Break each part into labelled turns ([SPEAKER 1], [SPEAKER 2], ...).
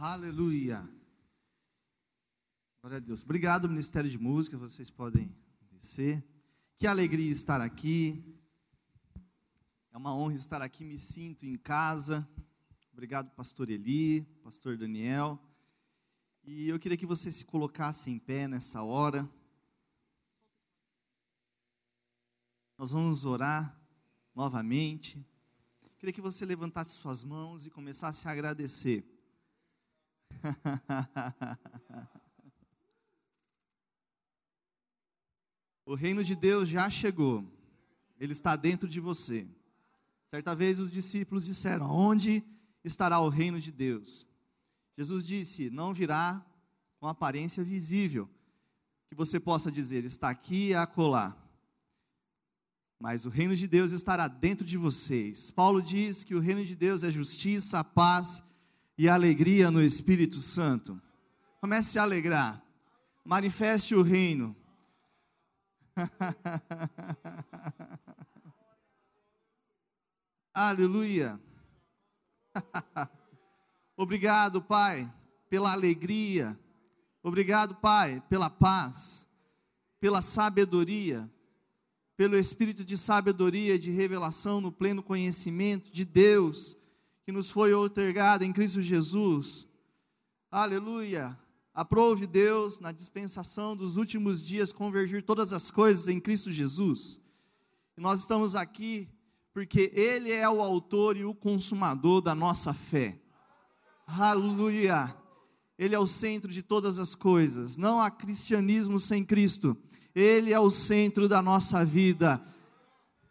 [SPEAKER 1] Aleluia. Glória a Deus. Obrigado, Ministério de Música. Vocês podem descer. Que alegria estar aqui. É uma honra estar aqui. Me sinto em casa. Obrigado, Pastor Eli, Pastor Daniel. E eu queria que você se colocasse em pé nessa hora. Nós vamos orar novamente. Queria que você levantasse suas mãos e começasse a agradecer. o reino de Deus já chegou, ele está dentro de você. Certa vez os discípulos disseram: Onde estará o reino de Deus? Jesus disse: Não virá com aparência visível, que você possa dizer, está aqui e acolá. Mas o reino de Deus estará dentro de vocês. Paulo diz que o reino de Deus é justiça, paz e alegria no Espírito Santo. Comece a alegrar. Manifeste o reino. Aleluia. Obrigado, Pai, pela alegria. Obrigado, Pai, pela paz, pela sabedoria, pelo espírito de sabedoria de revelação no pleno conhecimento de Deus que nos foi outorgado em Cristo Jesus. Aleluia. Aprove Deus na dispensação dos últimos dias convergir todas as coisas em Cristo Jesus. E nós estamos aqui porque Ele é o autor e o consumador da nossa fé. Aleluia. Ele é o centro de todas as coisas. Não há cristianismo sem Cristo. Ele é o centro da nossa vida.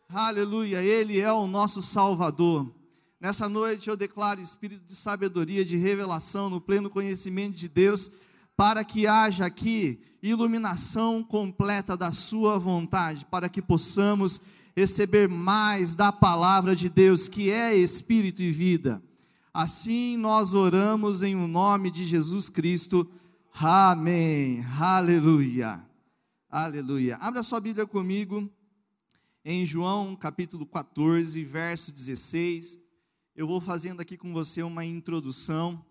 [SPEAKER 1] Aleluia. Ele é o nosso Salvador. Nessa noite eu declaro espírito de sabedoria, de revelação, no pleno conhecimento de Deus, para que haja aqui iluminação completa da Sua vontade, para que possamos receber mais da palavra de Deus, que é espírito e vida. Assim nós oramos em o nome de Jesus Cristo. Amém. Aleluia. Aleluia. Abra sua Bíblia comigo em João capítulo 14, verso 16 eu vou fazendo aqui com você uma introdução.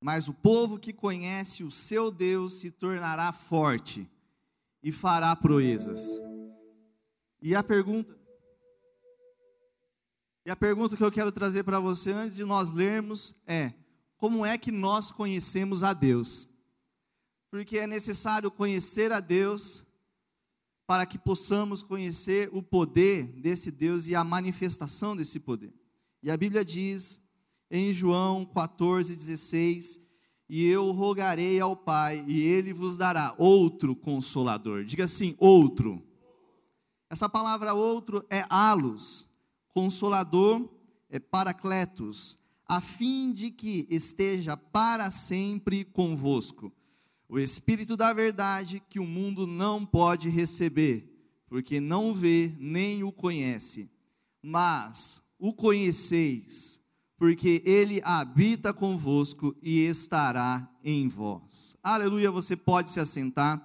[SPEAKER 1] Mas o povo que conhece o seu Deus se tornará forte e fará proezas. E a pergunta E a pergunta que eu quero trazer para você antes de nós lermos é: como é que nós conhecemos a Deus? Porque é necessário conhecer a Deus para que possamos conhecer o poder desse Deus e a manifestação desse poder. E a Bíblia diz em João 14, 16: E eu rogarei ao Pai, e ele vos dará outro consolador. Diga assim: outro. Essa palavra outro é alos, consolador é paracletos, a fim de que esteja para sempre convosco o Espírito da verdade que o mundo não pode receber, porque não vê nem o conhece, mas o conheceis, porque ele habita convosco e estará em vós. Aleluia, você pode se assentar.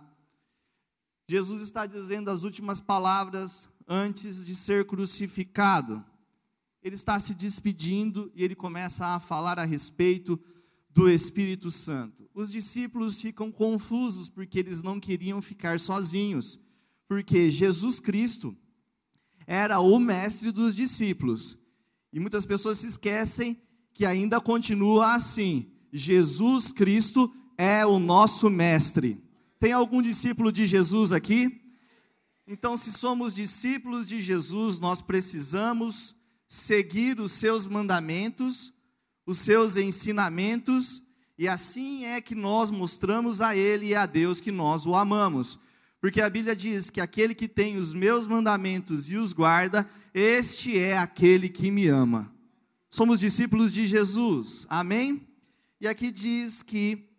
[SPEAKER 1] Jesus está dizendo as últimas palavras antes de ser crucificado. Ele está se despedindo e ele começa a falar a respeito do Espírito Santo. Os discípulos ficam confusos porque eles não queriam ficar sozinhos, porque Jesus Cristo era o mestre dos discípulos. E muitas pessoas se esquecem que ainda continua assim: Jesus Cristo é o nosso mestre. Tem algum discípulo de Jesus aqui? Então, se somos discípulos de Jesus, nós precisamos seguir os seus mandamentos, os seus ensinamentos, e assim é que nós mostramos a Ele e a Deus que nós o amamos. Porque a Bíblia diz que aquele que tem os meus mandamentos e os guarda, este é aquele que me ama. Somos discípulos de Jesus, amém? E aqui diz que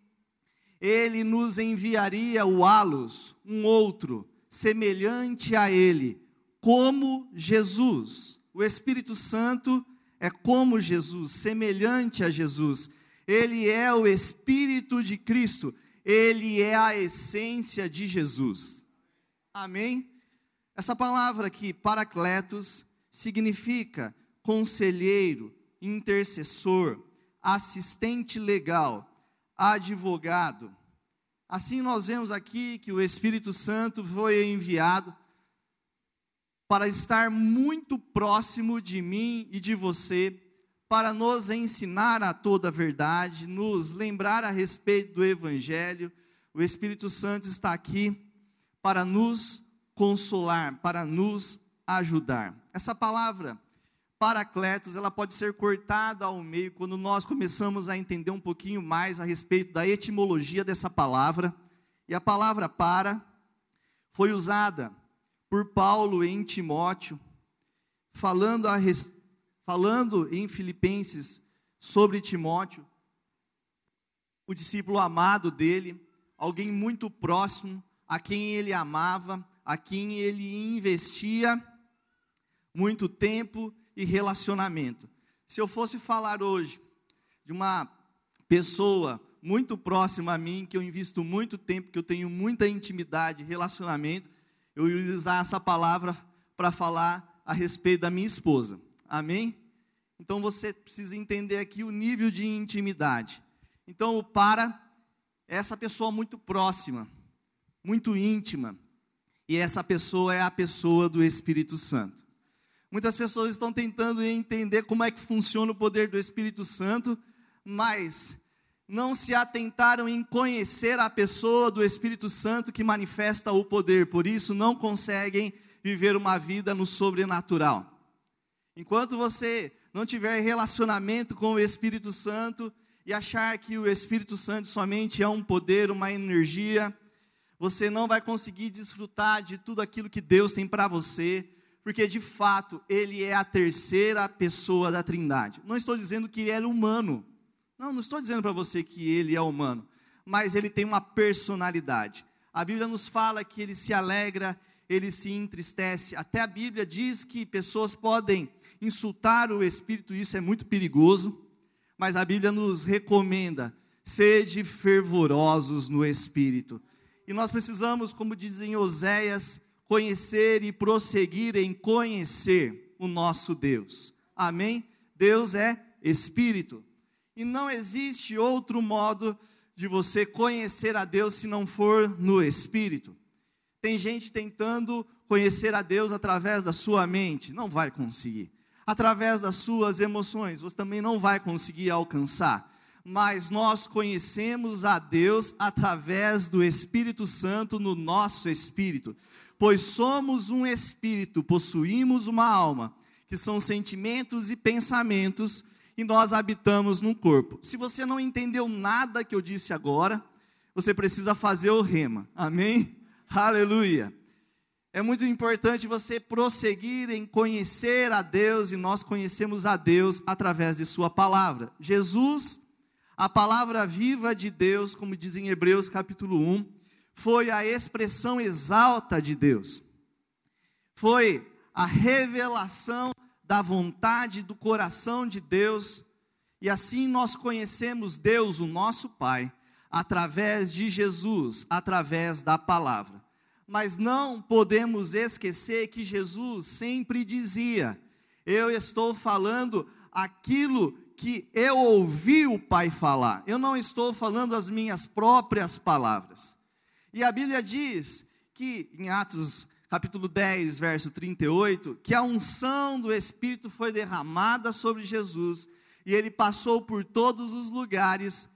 [SPEAKER 1] ele nos enviaria o Alos, um outro, semelhante a ele, como Jesus. O Espírito Santo é como Jesus, semelhante a Jesus. Ele é o Espírito de Cristo, ele é a essência de Jesus. Amém? Essa palavra aqui, paracletos, significa conselheiro, intercessor, assistente legal, advogado. Assim nós vemos aqui que o Espírito Santo foi enviado para estar muito próximo de mim e de você, para nos ensinar a toda a verdade, nos lembrar a respeito do Evangelho. O Espírito Santo está aqui para nos consolar, para nos ajudar. Essa palavra Paracletos, ela pode ser cortada ao meio quando nós começamos a entender um pouquinho mais a respeito da etimologia dessa palavra. E a palavra para foi usada por Paulo em Timóteo, falando, a, falando em Filipenses sobre Timóteo, o discípulo amado dele, alguém muito próximo, a quem ele amava, a quem ele investia muito tempo e relacionamento. Se eu fosse falar hoje de uma pessoa muito próxima a mim, que eu invisto muito tempo, que eu tenho muita intimidade, relacionamento, eu ia usar essa palavra para falar a respeito da minha esposa. Amém? Então você precisa entender aqui o nível de intimidade. Então, o para é essa pessoa muito próxima, muito íntima. E essa pessoa é a pessoa do Espírito Santo. Muitas pessoas estão tentando entender como é que funciona o poder do Espírito Santo, mas não se atentaram em conhecer a pessoa do Espírito Santo que manifesta o poder, por isso não conseguem viver uma vida no sobrenatural. Enquanto você não tiver relacionamento com o Espírito Santo e achar que o Espírito Santo somente é um poder, uma energia, você não vai conseguir desfrutar de tudo aquilo que Deus tem para você porque de fato ele é a terceira pessoa da Trindade. Não estou dizendo que ele é humano. Não, não estou dizendo para você que ele é humano, mas ele tem uma personalidade. A Bíblia nos fala que ele se alegra, ele se entristece. Até a Bíblia diz que pessoas podem insultar o Espírito, isso é muito perigoso, mas a Bíblia nos recomenda: sede fervorosos no Espírito. E nós precisamos, como dizem Oséias, conhecer e prosseguir em conhecer o nosso Deus. Amém? Deus é Espírito. E não existe outro modo de você conhecer a Deus se não for no Espírito. Tem gente tentando conhecer a Deus através da sua mente, não vai conseguir. Através das suas emoções, você também não vai conseguir alcançar. Mas nós conhecemos a Deus através do Espírito Santo no nosso espírito pois somos um espírito, possuímos uma alma, que são sentimentos e pensamentos, e nós habitamos num corpo. Se você não entendeu nada que eu disse agora, você precisa fazer o rema. Amém? Aleluia. É muito importante você prosseguir em conhecer a Deus, e nós conhecemos a Deus através de Sua palavra. Jesus, a palavra viva de Deus, como diz em Hebreus capítulo 1, foi a expressão exalta de Deus, foi a revelação da vontade do coração de Deus, e assim nós conhecemos Deus, o nosso Pai, através de Jesus, através da palavra. Mas não podemos esquecer que Jesus sempre dizia: Eu estou falando aquilo que eu ouvi o Pai falar, eu não estou falando as minhas próprias palavras. E a Bíblia diz que, em Atos capítulo 10, verso 38, que a unção do Espírito foi derramada sobre Jesus e ele passou por todos os lugares,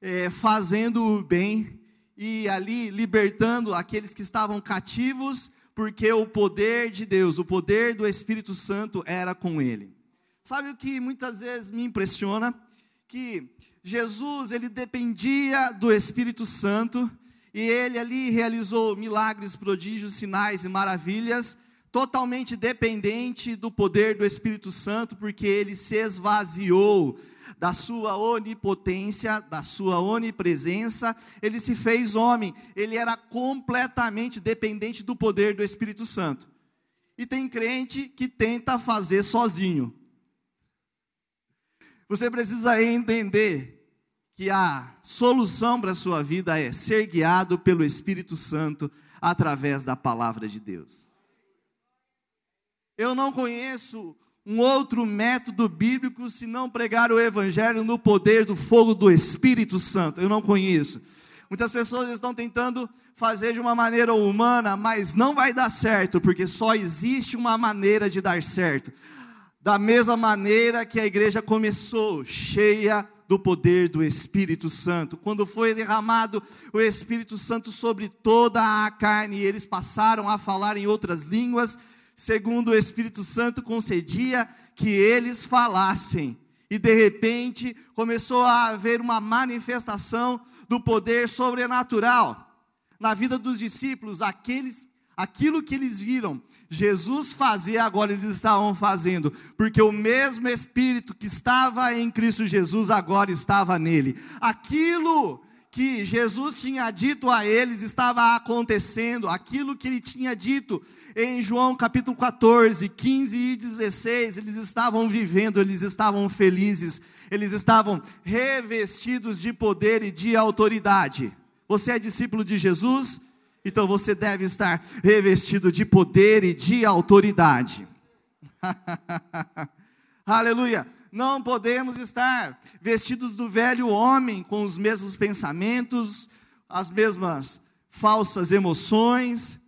[SPEAKER 1] é, fazendo o bem e ali libertando aqueles que estavam cativos, porque o poder de Deus, o poder do Espírito Santo era com ele. Sabe o que muitas vezes me impressiona? Que Jesus, ele dependia do Espírito Santo e ele ali realizou milagres, prodígios, sinais e maravilhas, totalmente dependente do poder do Espírito Santo, porque ele se esvaziou da sua onipotência, da sua onipresença, ele se fez homem, ele era completamente dependente do poder do Espírito Santo. E tem crente que tenta fazer sozinho. Você precisa entender que a solução para a sua vida é ser guiado pelo Espírito Santo através da palavra de Deus. Eu não conheço um outro método bíblico se não pregar o evangelho no poder do fogo do Espírito Santo. Eu não conheço. Muitas pessoas estão tentando fazer de uma maneira humana, mas não vai dar certo, porque só existe uma maneira de dar certo. Da mesma maneira que a igreja começou, cheia do poder do Espírito Santo. Quando foi derramado o Espírito Santo sobre toda a carne, e eles passaram a falar em outras línguas, segundo o Espírito Santo concedia que eles falassem. E de repente começou a haver uma manifestação do poder sobrenatural na vida dos discípulos, aqueles aquilo que eles viram Jesus fazer, agora eles estavam fazendo, porque o mesmo Espírito que estava em Cristo Jesus agora estava nele. Aquilo que Jesus tinha dito a eles estava acontecendo, aquilo que ele tinha dito em João capítulo 14, 15 e 16, eles estavam vivendo, eles estavam felizes, eles estavam revestidos de poder e de autoridade. Você é discípulo de Jesus? Então você deve estar revestido de poder e de autoridade. Aleluia! não podemos estar vestidos do velho homem, com os mesmos pensamentos, as mesmas falsas emoções.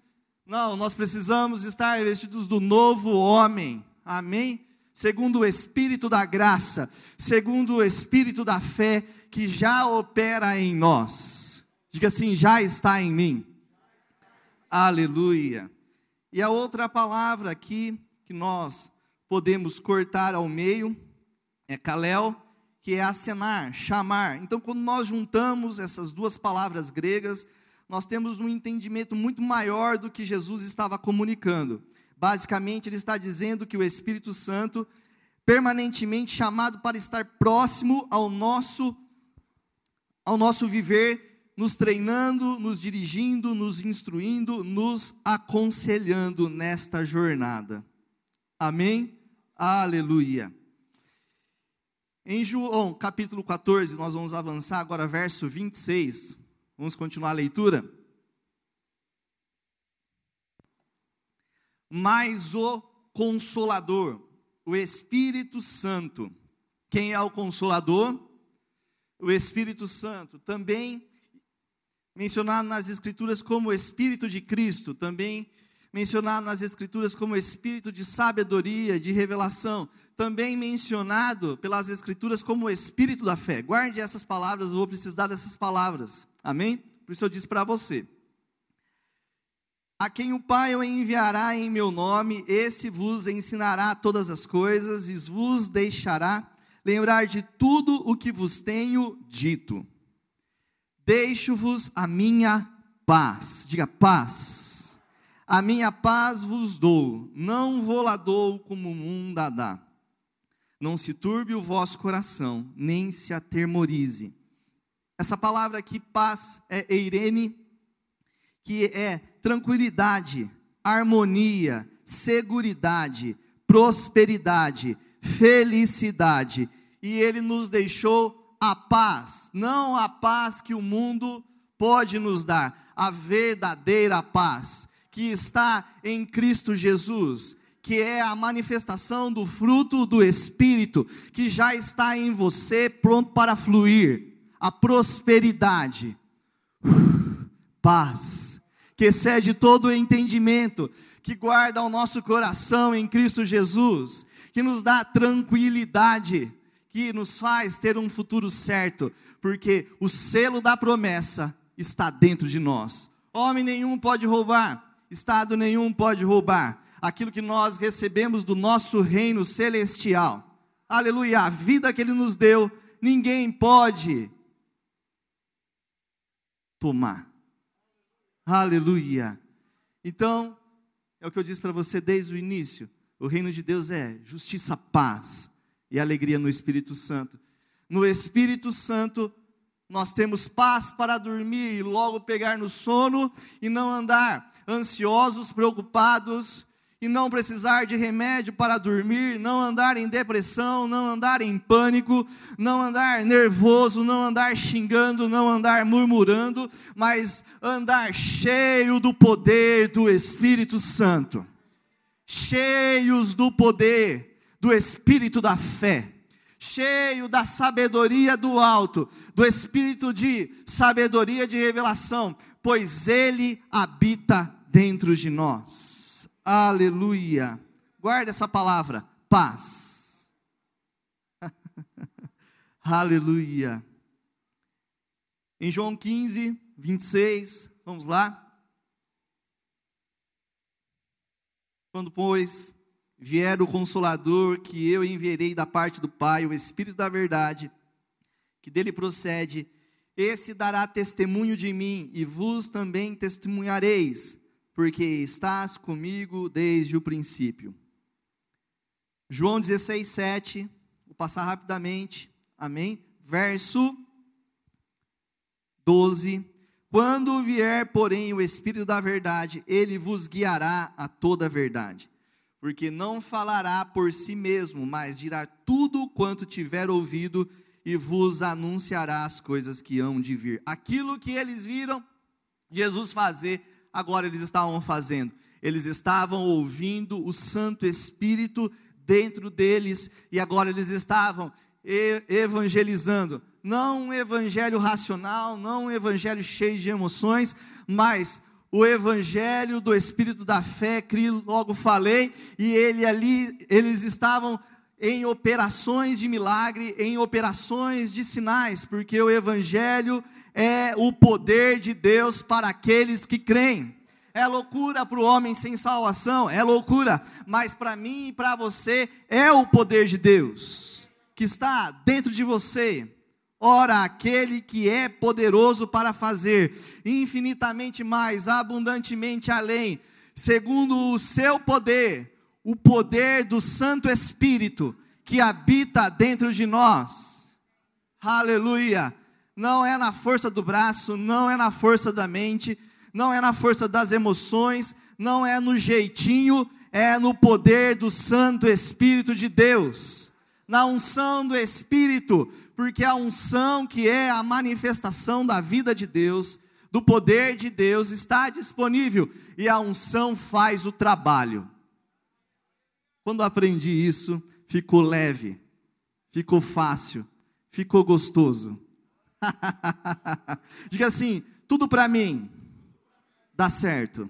[SPEAKER 1] Não, nós precisamos estar vestidos do novo homem. Amém? Segundo o Espírito da graça, segundo o Espírito da fé que já opera em nós. Diga assim: já está em mim. Aleluia. E a outra palavra aqui que nós podemos cortar ao meio é Kalel, que é acenar, chamar. Então, quando nós juntamos essas duas palavras gregas, nós temos um entendimento muito maior do que Jesus estava comunicando. Basicamente, ele está dizendo que o Espírito Santo, permanentemente chamado para estar próximo ao nosso, ao nosso viver, nos treinando, nos dirigindo, nos instruindo, nos aconselhando nesta jornada. Amém? Aleluia. Em João capítulo 14, nós vamos avançar agora, verso 26. Vamos continuar a leitura. Mas o Consolador, o Espírito Santo. Quem é o Consolador? O Espírito Santo. Também mencionado nas Escrituras como Espírito de Cristo. Também mencionado nas Escrituras como Espírito de sabedoria, de revelação também mencionado pelas Escrituras como Espírito da fé. Guarde essas palavras, eu vou precisar dessas palavras. Amém? Por isso eu disse para você. A quem o Pai o enviará em meu nome, esse vos ensinará todas as coisas e vos deixará lembrar de tudo o que vos tenho dito. Deixo-vos a minha paz. Diga paz. A minha paz vos dou, não vou lá dou como o mundo a dá. Não se turbe o vosso coração, nem se atermorize. Essa palavra aqui, paz, é eirene, que é tranquilidade, harmonia, seguridade, prosperidade, felicidade. E ele nos deixou a paz, não a paz que o mundo pode nos dar, a verdadeira paz que está em Cristo Jesus que é a manifestação do fruto do Espírito, que já está em você, pronto para fluir, a prosperidade, paz, que excede todo o entendimento, que guarda o nosso coração em Cristo Jesus, que nos dá tranquilidade, que nos faz ter um futuro certo, porque o selo da promessa está dentro de nós. Homem nenhum pode roubar, Estado nenhum pode roubar aquilo que nós recebemos do nosso reino celestial. Aleluia, a vida que Ele nos deu, ninguém pode tomar. Aleluia. Então, é o que eu disse para você desde o início: o reino de Deus é justiça, paz e alegria no Espírito Santo. No Espírito Santo, nós temos paz para dormir e logo pegar no sono e não andar ansiosos, preocupados e não precisar de remédio para dormir, não andar em depressão, não andar em pânico, não andar nervoso, não andar xingando, não andar murmurando, mas andar cheio do poder do Espírito Santo. cheios do poder, do espírito da fé, cheio da sabedoria do alto, do espírito de sabedoria de revelação, pois ele habita dentro de nós. Aleluia. Guarda essa palavra, paz. Aleluia. Em João 15, 26, vamos lá. Quando, pois, vier o Consolador, que eu enviarei da parte do Pai, o Espírito da Verdade, que dele procede, esse dará testemunho de mim, e vos também testemunhareis, porque estás comigo desde o princípio. João 16, 7, vou passar rapidamente, amém? Verso 12. Quando vier, porém, o Espírito da Verdade, ele vos guiará a toda a verdade. Porque não falará por si mesmo, mas dirá tudo quanto tiver ouvido e vos anunciará as coisas que hão de vir. Aquilo que eles viram Jesus fazer, agora eles estavam fazendo. Eles estavam ouvindo o Santo Espírito dentro deles e agora eles estavam evangelizando não um evangelho racional, não um evangelho cheio de emoções, mas o evangelho do espírito da fé, que logo falei, e ele ali, eles estavam em operações de milagre, em operações de sinais, porque o evangelho é o poder de Deus para aqueles que creem. É loucura para o homem sem salvação, é loucura, mas para mim e para você é o poder de Deus que está dentro de você. Ora, aquele que é poderoso para fazer infinitamente mais, abundantemente além, segundo o seu poder, o poder do Santo Espírito que habita dentro de nós. Aleluia! Não é na força do braço, não é na força da mente, não é na força das emoções, não é no jeitinho, é no poder do Santo Espírito de Deus na unção do Espírito, porque a unção que é a manifestação da vida de Deus, do poder de Deus, está disponível e a unção faz o trabalho. Quando aprendi isso, ficou leve, ficou fácil, ficou gostoso. Diga assim: tudo para mim dá certo.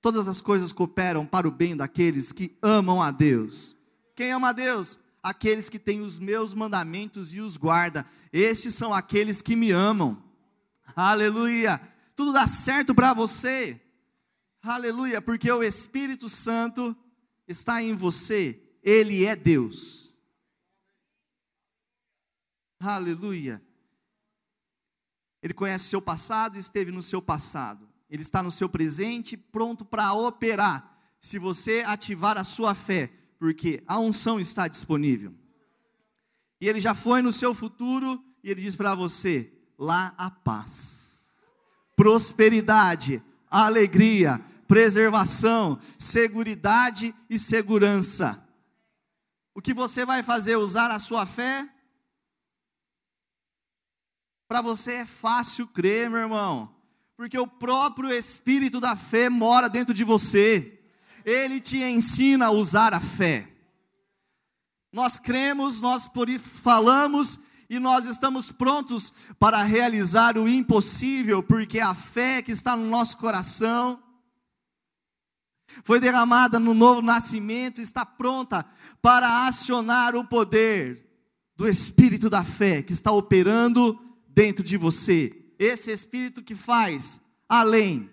[SPEAKER 1] Todas as coisas cooperam para o bem daqueles que amam a Deus. Quem ama a Deus? Aqueles que têm os meus mandamentos e os guarda. Estes são aqueles que me amam. Aleluia. Tudo dá certo para você. Aleluia, porque o Espírito Santo está em você. Ele é Deus. Aleluia. Ele conhece o seu passado e esteve no seu passado. Ele está no seu presente, pronto para operar. Se você ativar a sua fé, porque a unção está disponível. E ele já foi no seu futuro e ele diz para você: lá a paz, prosperidade, alegria, preservação, seguridade e segurança. O que você vai fazer? Usar a sua fé? Para você é fácil crer, meu irmão, porque o próprio Espírito da fé mora dentro de você ele te ensina a usar a fé. Nós cremos, nós falamos e nós estamos prontos para realizar o impossível, porque a fé que está no nosso coração foi derramada no novo nascimento, está pronta para acionar o poder do espírito da fé que está operando dentro de você. Esse espírito que faz além,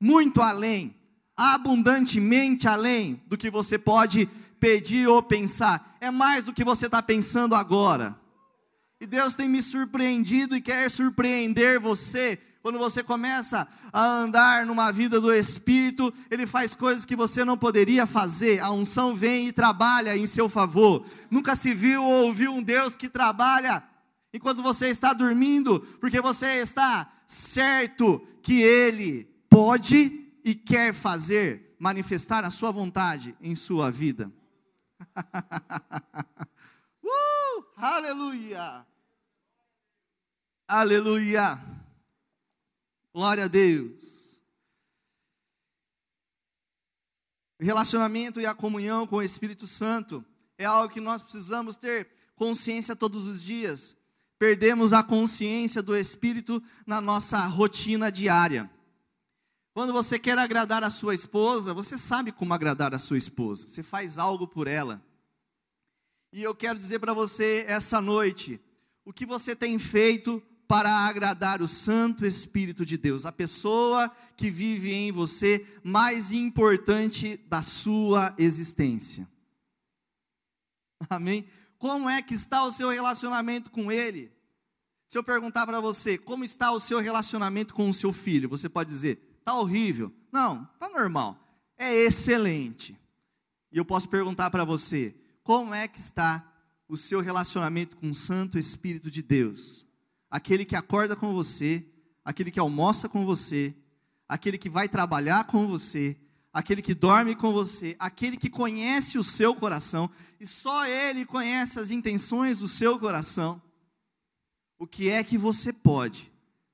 [SPEAKER 1] muito além abundantemente além do que você pode pedir ou pensar. É mais do que você está pensando agora. E Deus tem me surpreendido e quer surpreender você. Quando você começa a andar numa vida do Espírito, Ele faz coisas que você não poderia fazer. A unção vem e trabalha em seu favor. Nunca se viu ou ouviu um Deus que trabalha enquanto você está dormindo, porque você está certo que Ele pode e quer fazer, manifestar a sua vontade em sua vida. uh, aleluia! Aleluia! Glória a Deus. Relacionamento e a comunhão com o Espírito Santo é algo que nós precisamos ter consciência todos os dias. Perdemos a consciência do Espírito na nossa rotina diária. Quando você quer agradar a sua esposa, você sabe como agradar a sua esposa, você faz algo por ela. E eu quero dizer para você essa noite, o que você tem feito para agradar o Santo Espírito de Deus, a pessoa que vive em você, mais importante da sua existência. Amém? Como é que está o seu relacionamento com Ele? Se eu perguntar para você, como está o seu relacionamento com o seu filho, você pode dizer, está horrível. Não, está normal. É excelente. E eu posso perguntar para você, como é que está o seu relacionamento com o Santo Espírito de Deus? Aquele que acorda com você, aquele que almoça com você, aquele que vai trabalhar com você, aquele que dorme com você, aquele que conhece o seu coração, e só ele conhece as intenções do seu coração. O que é que você pode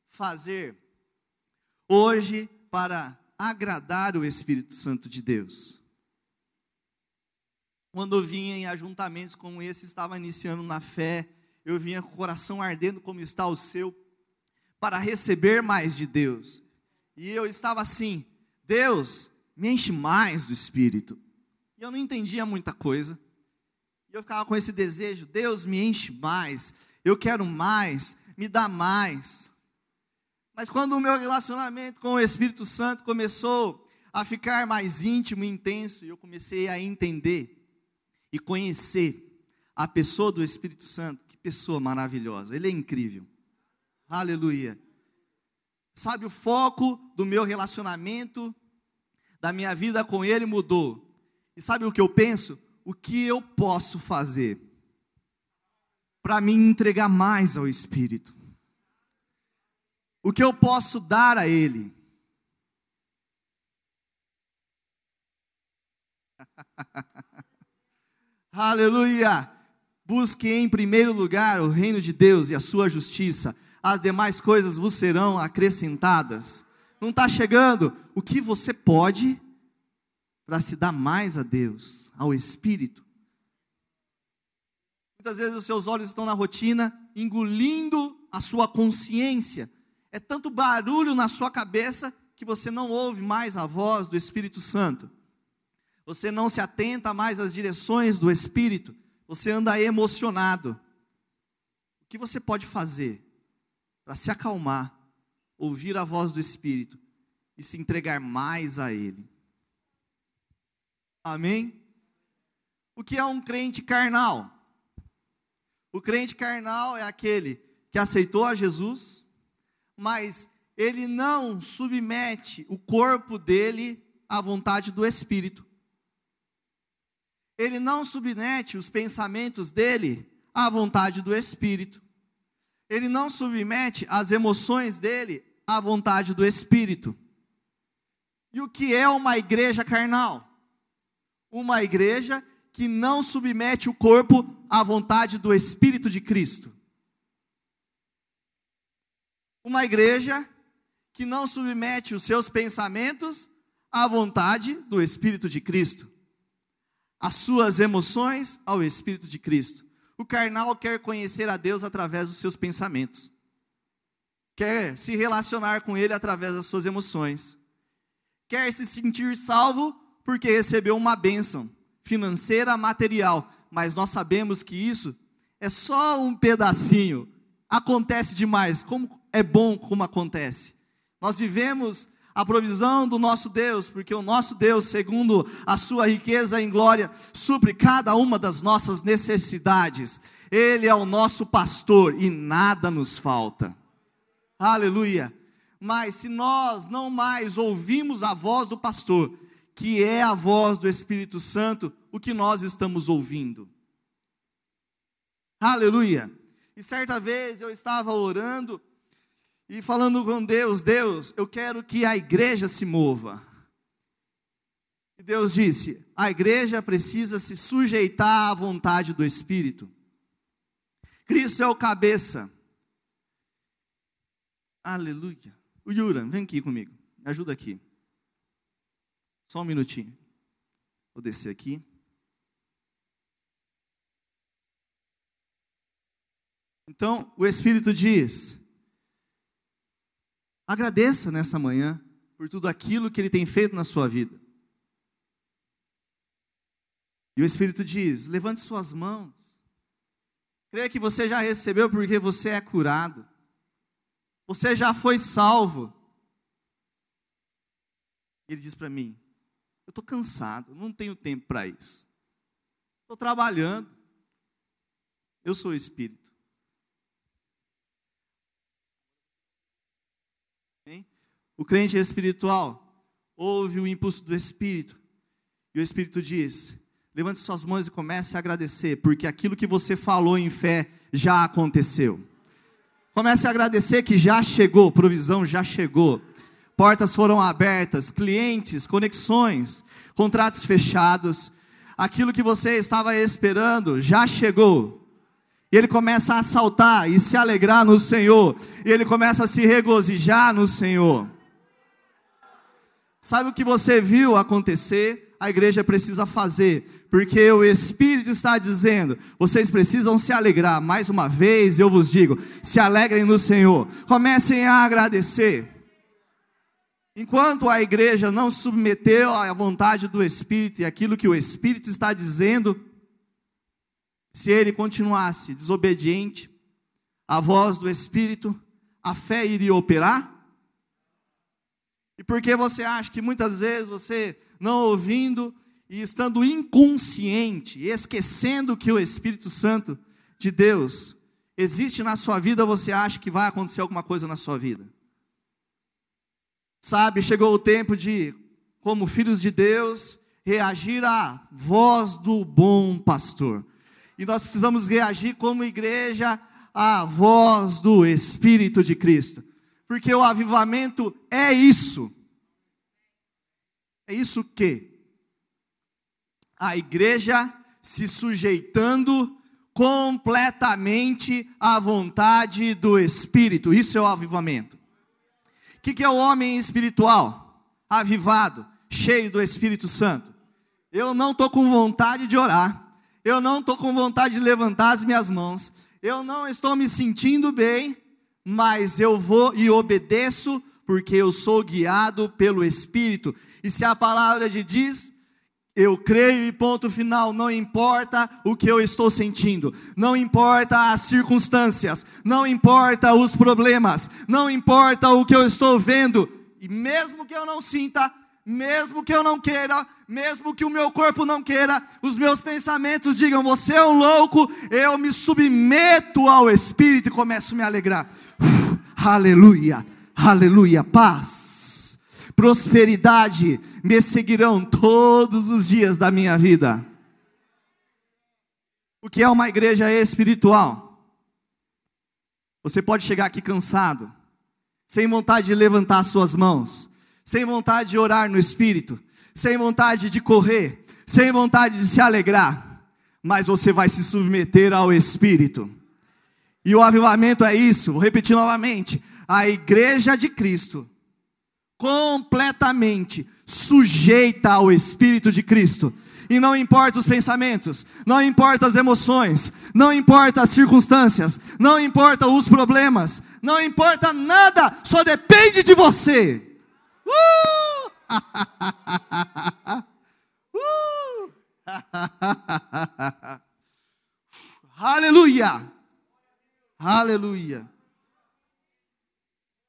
[SPEAKER 1] fazer hoje para agradar o Espírito Santo de Deus? Quando eu vinha em ajuntamentos como esse, estava iniciando na fé, eu vinha com o coração ardendo como está o seu, para receber mais de Deus. E eu estava assim: Deus, me enche mais do Espírito. E eu não entendia muita coisa. E eu ficava com esse desejo: Deus me enche mais, eu quero mais, me dá mais. Mas quando o meu relacionamento com o Espírito Santo começou a ficar mais íntimo e intenso, eu comecei a entender e conhecer a pessoa do Espírito Santo, que pessoa maravilhosa, ele é incrível. Aleluia. Sabe, o foco do meu relacionamento da minha vida com Ele mudou. E sabe o que eu penso? O que eu posso fazer para me entregar mais ao Espírito? O que eu posso dar a Ele? Aleluia! Busque em primeiro lugar o reino de Deus e a sua justiça, as demais coisas vos serão acrescentadas não está chegando, o que você pode para se dar mais a Deus, ao Espírito? Muitas vezes os seus olhos estão na rotina, engolindo a sua consciência. É tanto barulho na sua cabeça que você não ouve mais a voz do Espírito Santo. Você não se atenta mais às direções do Espírito. Você anda emocionado. O que você pode fazer para se acalmar ouvir a voz do Espírito e se entregar mais a Ele. Amém? O que é um crente carnal? O crente carnal é aquele que aceitou a Jesus, mas ele não submete o corpo dele à vontade do Espírito. Ele não submete os pensamentos dele à vontade do Espírito. Ele não submete as emoções dele à vontade do Espírito. E o que é uma igreja carnal? Uma igreja que não submete o corpo à vontade do Espírito de Cristo. Uma igreja que não submete os seus pensamentos à vontade do Espírito de Cristo. As suas emoções ao Espírito de Cristo. O carnal quer conhecer a Deus através dos seus pensamentos quer se relacionar com Ele através das suas emoções, quer se sentir salvo porque recebeu uma bênção financeira, material, mas nós sabemos que isso é só um pedacinho. Acontece demais, como é bom como acontece. Nós vivemos a provisão do nosso Deus, porque o nosso Deus, segundo a sua riqueza em glória, supre cada uma das nossas necessidades. Ele é o nosso pastor e nada nos falta. Aleluia. Mas se nós não mais ouvimos a voz do pastor, que é a voz do Espírito Santo, o que nós estamos ouvindo? Aleluia. E certa vez eu estava orando e falando com Deus: Deus, eu quero que a igreja se mova. E Deus disse: a igreja precisa se sujeitar à vontade do Espírito. Cristo é o cabeça. Aleluia. O Yuran, vem aqui comigo. Me ajuda aqui. Só um minutinho. Vou descer aqui. Então, o Espírito diz: agradeça nessa manhã por tudo aquilo que Ele tem feito na sua vida. E o Espírito diz: levante suas mãos. Creia que você já recebeu porque você é curado. Você já foi salvo. Ele diz para mim: eu estou cansado, não tenho tempo para isso. Estou trabalhando. Eu sou o Espírito. O crente espiritual ouve o impulso do Espírito. E o Espírito diz: levante suas mãos e comece a agradecer, porque aquilo que você falou em fé já aconteceu. Comece a agradecer que já chegou, provisão já chegou. Portas foram abertas, clientes, conexões, contratos fechados. Aquilo que você estava esperando já chegou. E ele começa a saltar e se alegrar no Senhor. E ele começa a se regozijar no Senhor. Sabe o que você viu acontecer? a igreja precisa fazer, porque o Espírito está dizendo: vocês precisam se alegrar. Mais uma vez eu vos digo: se alegrem no Senhor, comecem a agradecer. Enquanto a igreja não submeteu à vontade do Espírito e aquilo que o Espírito está dizendo, se ele continuasse desobediente à voz do Espírito, a fé iria operar? E por que você acha que muitas vezes você não ouvindo e estando inconsciente, esquecendo que o Espírito Santo de Deus existe na sua vida, você acha que vai acontecer alguma coisa na sua vida? Sabe, chegou o tempo de, como filhos de Deus, reagir à voz do bom pastor. E nós precisamos reagir como igreja à voz do Espírito de Cristo porque o avivamento é isso. É isso que a igreja se sujeitando completamente à vontade do Espírito. Isso é o avivamento. O que, que é o homem espiritual? Avivado, cheio do Espírito Santo. Eu não estou com vontade de orar. Eu não estou com vontade de levantar as minhas mãos. Eu não estou me sentindo bem mas eu vou e obedeço, porque eu sou guiado pelo Espírito. E se a palavra de diz, eu creio e ponto final, não importa o que eu estou sentindo, não importa as circunstâncias, não importa os problemas, não importa o que eu estou vendo, e mesmo que eu não sinta, mesmo que eu não queira, mesmo que o meu corpo não queira, os meus pensamentos digam: você é um louco, eu me submeto ao Espírito e começo a me alegrar. Aleluia, aleluia, paz, prosperidade me seguirão todos os dias da minha vida. O que é uma igreja espiritual? Você pode chegar aqui cansado, sem vontade de levantar suas mãos sem vontade de orar no espírito, sem vontade de correr, sem vontade de se alegrar, mas você vai se submeter ao espírito. E o avivamento é isso, vou repetir novamente: a igreja de Cristo, completamente sujeita ao Espírito de Cristo. E não importa os pensamentos, não importa as emoções, não importa as circunstâncias, não importa os problemas, não importa nada, só depende de você. Uh! uh! Aleluia! Aleluia!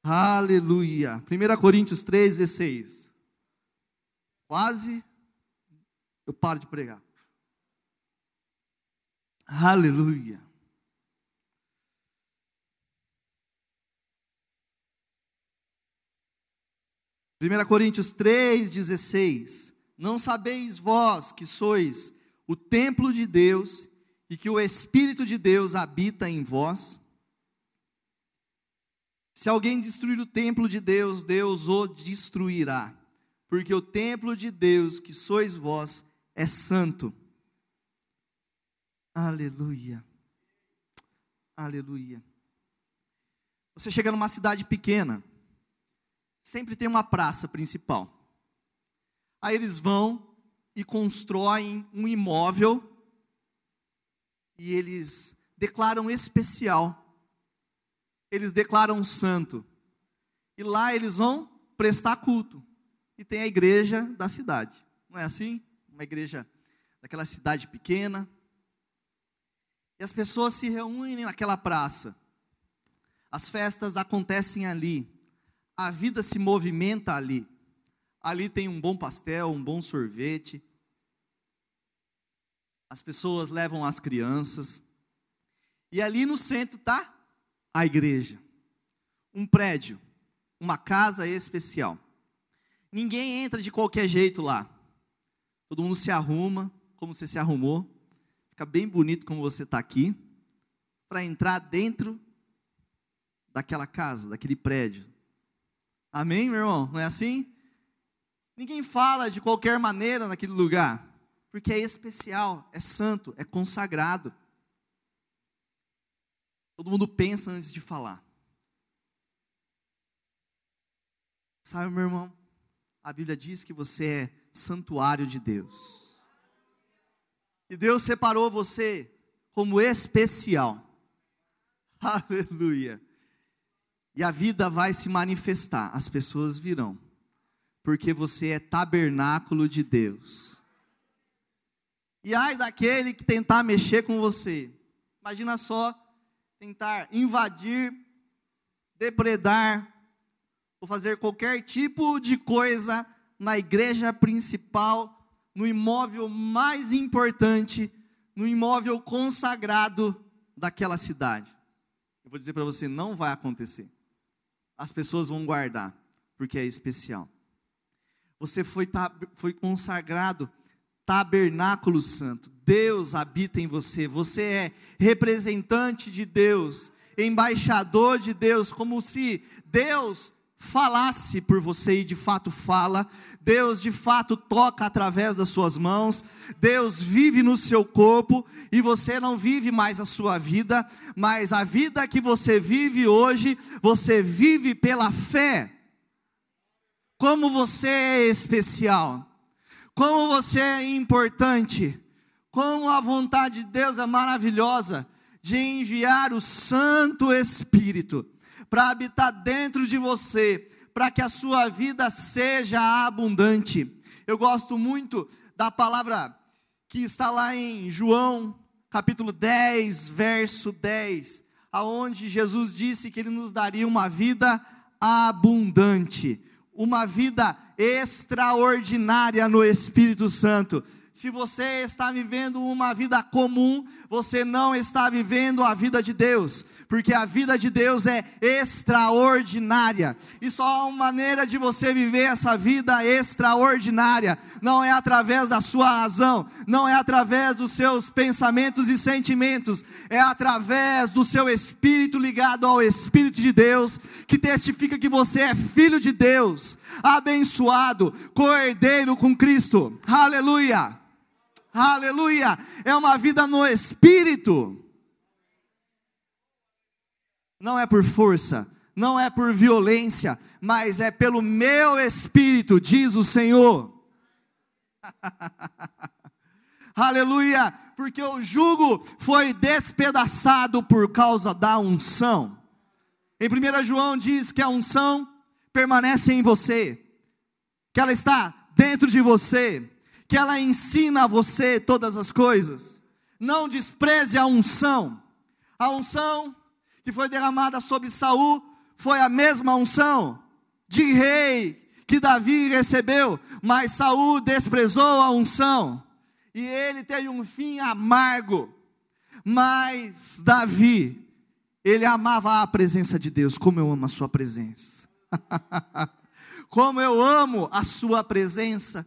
[SPEAKER 1] Aleluia! 1 Coríntios 3, 16. Quase eu paro de pregar. Aleluia! 1 Coríntios 3,16: Não sabeis vós que sois o templo de Deus e que o Espírito de Deus habita em vós? Se alguém destruir o templo de Deus, Deus o destruirá, porque o templo de Deus, que sois vós, é santo. Aleluia. Aleluia. Você chega numa cidade pequena, sempre tem uma praça principal. Aí eles vão e constroem um imóvel e eles declaram especial. Eles declaram santo. E lá eles vão prestar culto. E tem a igreja da cidade. Não é assim? Uma igreja daquela cidade pequena. E as pessoas se reúnem naquela praça. As festas acontecem ali. A vida se movimenta ali. Ali tem um bom pastel, um bom sorvete. As pessoas levam as crianças. E ali no centro está a igreja. Um prédio, uma casa especial. Ninguém entra de qualquer jeito lá. Todo mundo se arruma, como você se arrumou. Fica bem bonito como você está aqui. Para entrar dentro daquela casa, daquele prédio. Amém, meu irmão? Não é assim? Ninguém fala de qualquer maneira naquele lugar, porque é especial, é santo, é consagrado. Todo mundo pensa antes de falar. Sabe, meu irmão? A Bíblia diz que você é santuário de Deus. E Deus separou você como especial. Aleluia. E a vida vai se manifestar, as pessoas virão, porque você é tabernáculo de Deus. E ai daquele que tentar mexer com você. Imagina só, tentar invadir, depredar, ou fazer qualquer tipo de coisa na igreja principal, no imóvel mais importante, no imóvel consagrado daquela cidade. Eu vou dizer para você, não vai acontecer as pessoas vão guardar, porque é especial. Você foi, foi consagrado tabernáculo santo. Deus habita em você. Você é representante de Deus, embaixador de Deus, como se Deus falasse por você e de fato fala, Deus de fato toca através das suas mãos, Deus vive no seu corpo e você não vive mais a sua vida, mas a vida que você vive hoje, você vive pela fé. Como você é especial, como você é importante, como a vontade de Deus é maravilhosa de enviar o Santo Espírito para habitar dentro de você, para que a sua vida seja abundante. Eu gosto muito da palavra que está lá em João, capítulo 10, verso 10, aonde Jesus disse que ele nos daria uma vida abundante, uma vida extraordinária no Espírito Santo. Se você está vivendo uma vida comum, você não está vivendo a vida de Deus, porque a vida de Deus é extraordinária. E só há uma maneira de você viver essa vida extraordinária, não é através da sua razão, não é através dos seus pensamentos e sentimentos, é através do seu espírito ligado ao Espírito de Deus, que testifica que você é filho de Deus, abençoado, cordeiro com Cristo. Aleluia! Aleluia, é uma vida no espírito. Não é por força, não é por violência, mas é pelo meu espírito, diz o Senhor. aleluia, porque o jugo foi despedaçado por causa da unção. Em 1 João diz que a unção permanece em você, que ela está dentro de você, que ela ensina a você todas as coisas. Não despreze a unção. A unção que foi derramada sobre Saul foi a mesma unção de rei que Davi recebeu, mas Saul desprezou a unção e ele teve um fim amargo. Mas Davi, ele amava a presença de Deus, como eu amo a sua presença. como eu amo a sua presença.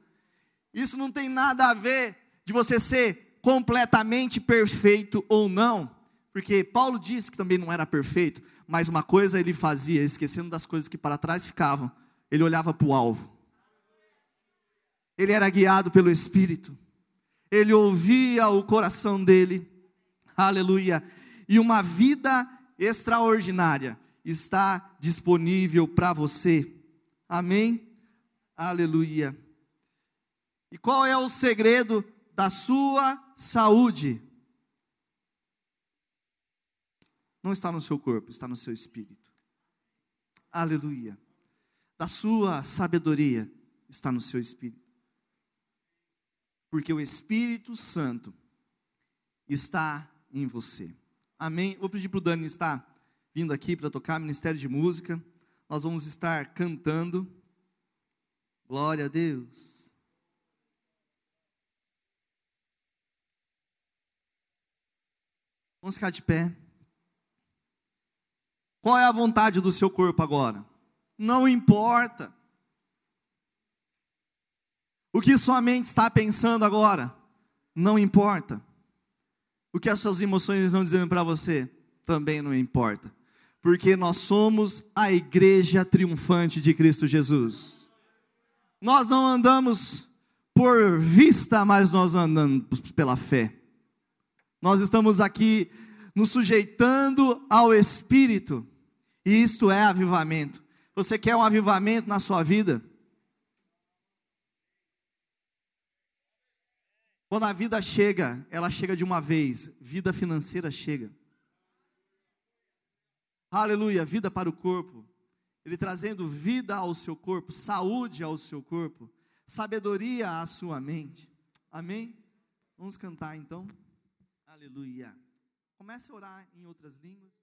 [SPEAKER 1] Isso não tem nada a ver de você ser completamente perfeito ou não, porque Paulo disse que também não era perfeito, mas uma coisa ele fazia, esquecendo das coisas que para trás ficavam, ele olhava para o alvo. Ele era guiado pelo Espírito, ele ouvia o coração dele, aleluia, e uma vida extraordinária está disponível para você, amém? Aleluia. E qual é o segredo da sua saúde? Não está no seu corpo, está no seu espírito. Aleluia. Da sua sabedoria está no seu espírito. Porque o Espírito Santo está em você. Amém? Vou pedir para o Dani estar vindo aqui para tocar Ministério de Música. Nós vamos estar cantando. Glória a Deus. Vamos ficar de pé. Qual é a vontade do seu corpo agora? Não importa. O que sua mente está pensando agora? Não importa. O que as suas emoções estão dizendo para você? Também não importa. Porque nós somos a igreja triunfante de Cristo Jesus. Nós não andamos por vista, mas nós andamos pela fé. Nós estamos aqui nos sujeitando ao Espírito, e isto é avivamento. Você quer um avivamento na sua vida? Quando a vida chega, ela chega de uma vez, vida financeira chega. Aleluia, vida para o corpo. Ele trazendo vida ao seu corpo, saúde ao seu corpo, sabedoria à sua mente. Amém? Vamos cantar então. Aleluia. Comece a orar em outras línguas.